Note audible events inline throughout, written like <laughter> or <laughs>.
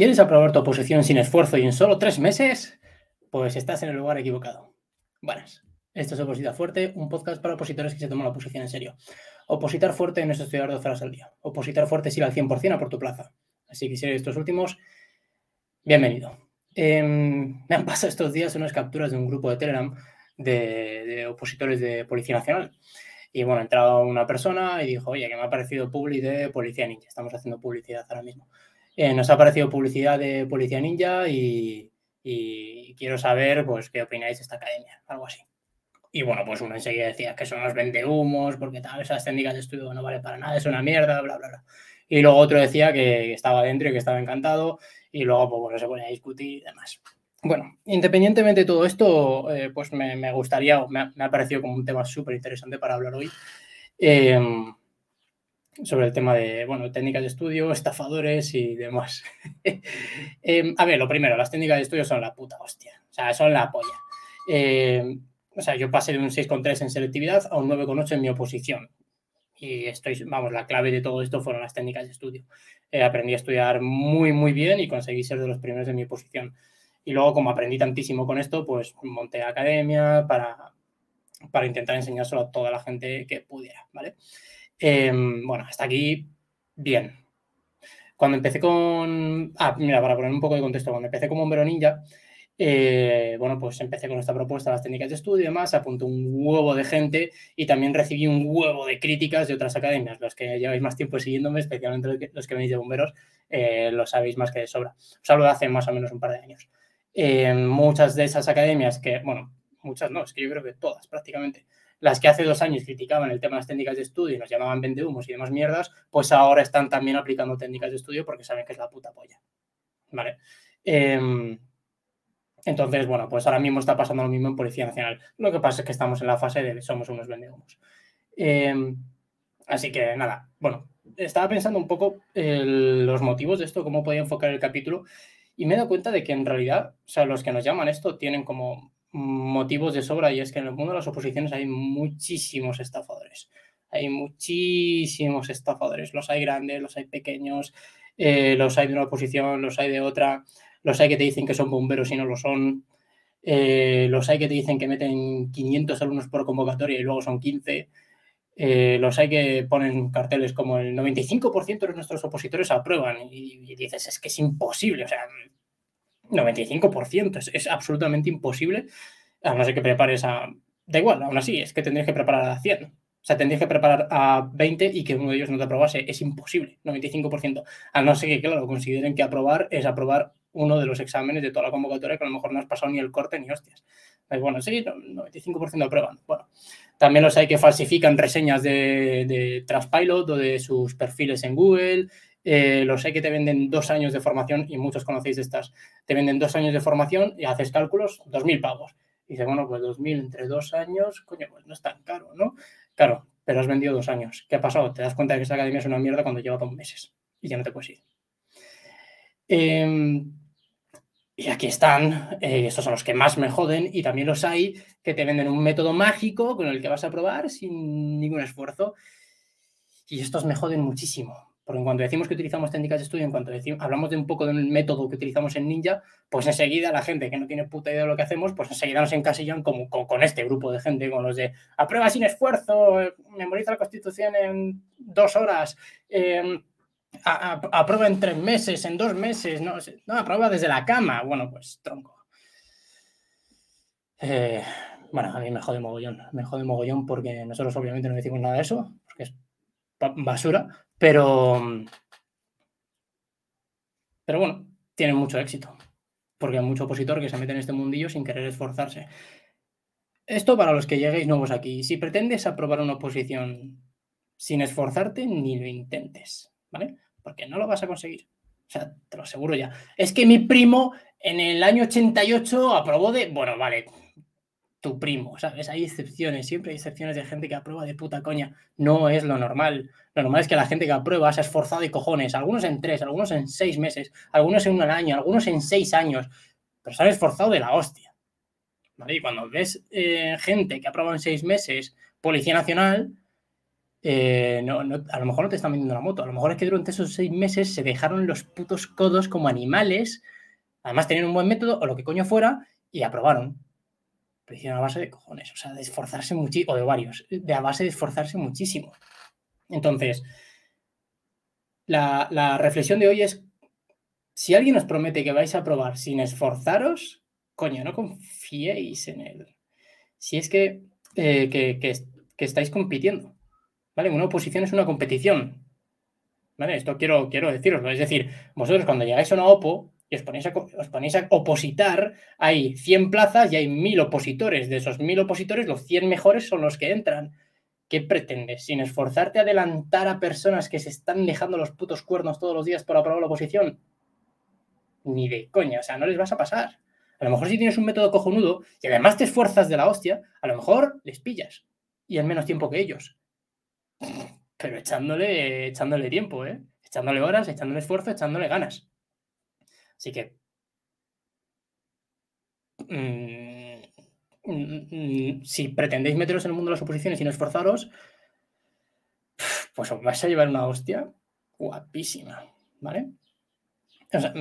¿Quieres aprobar tu oposición sin esfuerzo y en solo tres meses? Pues estás en el lugar equivocado. Buenas. Esto es Oposita Fuerte, un podcast para opositores que se toman la oposición en serio. Opositar fuerte no es estudiar 12 horas al día. Opositar fuerte es ir al 100% a por tu plaza. Así que si eres estos últimos, bienvenido. Em, me han pasado estos días unas capturas de un grupo de Telegram de, opositores de Policía Nacional. Y bueno, ha entrado una persona y dijo, oye, que me ha parecido publi de Policía Ninja. Estamos haciendo publicidad ahora mismo. Eh, nos ha aparecido publicidad de Policía Ninja y, quiero saber pues qué opináis de esta academia, algo así. Y bueno, pues uno enseguida decía que son los vendehumos, porque tal, esas técnicas de estudio no vale para nada, es una mierda, bla, bla, bla. Y luego otro decía que estaba dentro y que estaba encantado, y luego, pues bueno, se ponía a discutir y demás. Bueno, independientemente de todo esto, eh, pues me, gustaría, me ha, me ha, parecido como un tema súper interesante para hablar hoy. Eh, sobre el tema de, bueno, técnicas de estudio, <laughs> estafadores y demás. <laughs> Em, a ver, lo primero, las técnicas de estudio son la puta hostia. O sea, son la polla. Em, o sea, yo pasé de un 6,3 en selectividad a un 9,8 en mi oposición. Y estoy, vamos, la clave de todo esto fueron las técnicas de estudio. Eh, aprendí a estudiar muy, muy bien y conseguí ser de los primeros de mi oposición. Y luego, como aprendí tantísimo con esto, pues monté academia para, para intentar enseñárselo a toda la gente que pudiera, ¿vale? Em, bueno, hasta aquí, bien. Cuando empecé con... Ah, mira, para poner un poco de contexto, cuando empecé con Bombero Ninja, eh, bueno, pues empecé con esta propuesta, las técnicas de estudio y demás, apuntó un huevo de gente y también recibí un huevo de críticas de otras academias. Los que lleváis más tiempo siguiéndome, especialmente los que venís de bomberos, eh, lo sabéis más que de sobra. Os hablo de hace más o menos un par de años. Eh, muchas de esas academias que, bueno, muchas no, es que yo creo que todas prácticamente, las que hace dos años criticaban el tema de las técnicas de estudio y nos llamaban vendehumos y demás mierdas, pues ahora están también aplicando técnicas de estudio porque saben que es la puta polla. ¿Vale? Em, entonces, bueno, pues ahora mismo está pasando lo mismo en Policía Nacional. Lo que pasa es que estamos en la fase de somos unos vendehumos. Em, así que nada, bueno, estaba pensando un poco los motivos de esto, cómo podía enfocar el capítulo, y me he dado cuenta de que en realidad, o sea, los que nos llaman esto tienen como motivos de sobra y es que en el mundo de las oposiciones hay muchísimos estafadores. Hay muchísimos estafadores. Los hay grandes, los hay pequeños, eh, los hay de una oposición, los hay de otra, los hay que te dicen que son bomberos y no lo son. Eh, los hay que te dicen que meten 500 alumnos por convocatoria y luego son 15. Eh, los hay que ponen carteles como el 95% de nuestros opositores aprueban y, y, dices, es que es imposible, o sea, 95%, es, es, absolutamente imposible, a no ser que prepares a... Da igual, aún así, es que tendrías que preparar a 100. O sea, tendrías que preparar a 20 y que uno de ellos no te aprobase. Es imposible, 95%. A no ser que, claro, consideren que aprobar es aprobar uno de los exámenes de toda la convocatoria que a lo mejor no has pasado ni el corte ni hostias. Pues bueno, sí, 95% aprueban. Bueno, también los hay que falsifican reseñas de, de Transpilot o de sus perfiles en Google, eh, los hay que te venden dos años de formación, y muchos conocéis estas, te venden dos años de formación y haces cálculos, dos mil pavos. Y dices, bueno, pues dos mil entre dos años, coño, pues no es tan caro, ¿no? Claro, pero has vendido dos años. ¿Qué ha pasado? Te das cuenta de que esa academia es una mierda cuando lleva dos meses y ya no te puedes ir. Eh, y aquí están, eh, estos son los que más me joden, y también los hay que te venden un método mágico con el que vas a probar sin ningún esfuerzo. Y estos me joden muchísimo, porque en cuanto decimos que utilizamos técnicas de estudio, en cuanto decimos, hablamos de un poco del método que utilizamos en Ninja, pues enseguida la gente que no tiene puta idea de lo que hacemos, pues enseguida nos encasillan como, con, con este grupo de gente, con los de aprueba sin esfuerzo, memoriza la Constitución en dos horas, a, aprueba en tres meses, en dos meses, no, no, aprueba desde la cama. Bueno, pues tronco. Eh, bueno, a mí me jode mogollón, me jode mogollón porque nosotros obviamente no decimos nada de eso, porque es basura, pero, pero bueno, tienen mucho éxito, porque hay mucho opositor que se mete en este mundillo sin querer esforzarse. Esto para los que lleguéis nuevos aquí, si pretendes aprobar una oposición sin esforzarte, ni lo intentes, ¿vale? Porque no lo vas a conseguir. O sea, te lo aseguro ya. Es que mi primo en el año 88 aprobó de... Bueno, vale, tu primo, ¿sabes? Hay excepciones, siempre hay excepciones de gente que aprueba de puta coña. No es lo normal. Lo normal es que la gente que aprueba se ha esforzado de cojones, algunos en tres, algunos en seis meses, algunos en un año, algunos en seis años, pero se han esforzado de la hostia. ¿Vale? Y cuando ves eh, gente que aprueba en seis meses Policía Nacional, eh, no, a lo mejor no te están vendiendo la moto, a lo mejor es que durante esos seis meses se dejaron los putos codos como animales, además tenían un buen método o lo que coño fuera y aprobaron. A base de cojones, o sea, de esforzarse muchísimo, o de varios, de a base de esforzarse muchísimo. Entonces, la, la reflexión de hoy es, si alguien os promete que vais a aprobar sin esforzaros, coño, no confiéis en él. Si es que, eh, que, que estáis compitiendo. Una oposición es una competición. ¿Vale? Esto quiero, quiero deciroslo. Es decir, vosotros cuando llegáis a una OPO y os ponéis, a, os ponéis a opositar, hay 100 plazas y hay 1000 opositores. De esos 1000 opositores, los 100 mejores son los que entran. ¿Qué pretendes? Sin esforzarte a adelantar a personas que se están dejando los putos cuernos todos los días por aprobar la oposición. Ni de coña, o sea, no les vas a pasar. A lo mejor si tienes un método cojonudo y además te esfuerzas de la hostia, a lo mejor les pillas y en menos tiempo que ellos. Pero echándole, echándole tiempo, ¿eh? Echándole horas, echándole esfuerzo, echándole ganas. Así que. Mm, mm, si pretendéis meteros en el mundo de las oposiciones y no esforzaros, pues os vais a llevar una hostia guapísima, ¿vale? O sea,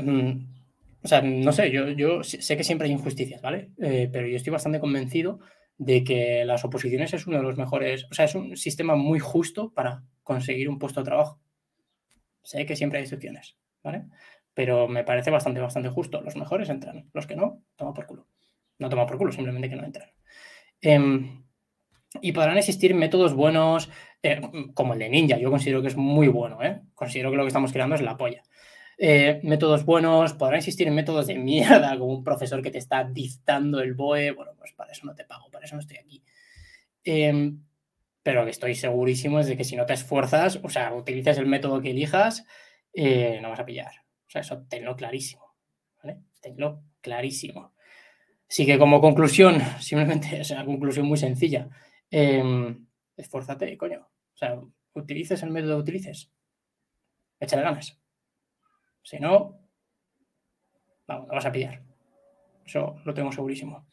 mm, no sé, yo, yo, sé que siempre hay injusticias, ¿vale? Eh, pero yo estoy bastante convencido de que las oposiciones es uno de los mejores, o sea, es un sistema muy justo para conseguir un puesto de trabajo. Sé que siempre hay excepciones, ¿vale? Pero me parece bastante, bastante justo. Los mejores entran, los que no, toma por culo. No toma por culo, simplemente que no entran. Em, y podrán existir métodos buenos, eh, como el de Ninja, yo considero que es muy bueno, ¿eh? Considero que lo que estamos creando es la polla. Eh, métodos buenos, podrán existir métodos de mierda, como un profesor que te está dictando el BOE. Bueno, pues para eso no te pago, para eso no estoy aquí. Em, pero que estoy segurísimo es de que si no te esfuerzas, o sea, utilices el método que elijas, no vas a pillar. O sea, eso tenlo clarísimo. Tenlo clarísimo. Así que como conclusión, <laughs> simplemente es una conclusión muy sencilla. Em, esfuérzate, coño. O sea, utilices el método que utilices. Échale ganas. Si no, vamos, lo vas a pillar. Eso lo tengo segurísimo.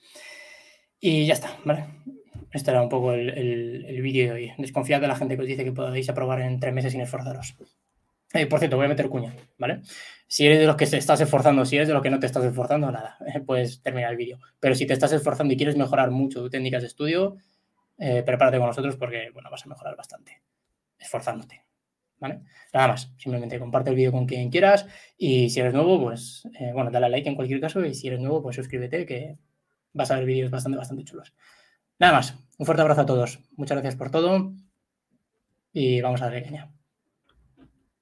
Y ya está, ¿vale? Este era un poco el, vídeo de hoy. Desconfiad de la gente que os dice que podéis aprobar en tres meses sin esforzaros. Eh, por cierto, voy a meter cuña, ¿vale? Si eres de los que te estás esforzando, si eres de los que no te estás esforzando, nada, <laughs> puedes terminar el vídeo. Pero si te estás esforzando y quieres mejorar mucho tus técnicas de estudio, eh, prepárate con nosotros porque, bueno, vas a mejorar bastante, esforzándote. ¿vale? Nada más, simplemente comparte el vídeo con quien quieras y si eres nuevo, pues, eh, bueno, dale a like en cualquier caso y si eres nuevo, pues suscríbete que vas a ver vídeos bastante, bastante chulos. Nada más, un fuerte abrazo a todos, muchas gracias por todo y vamos a la pequeña.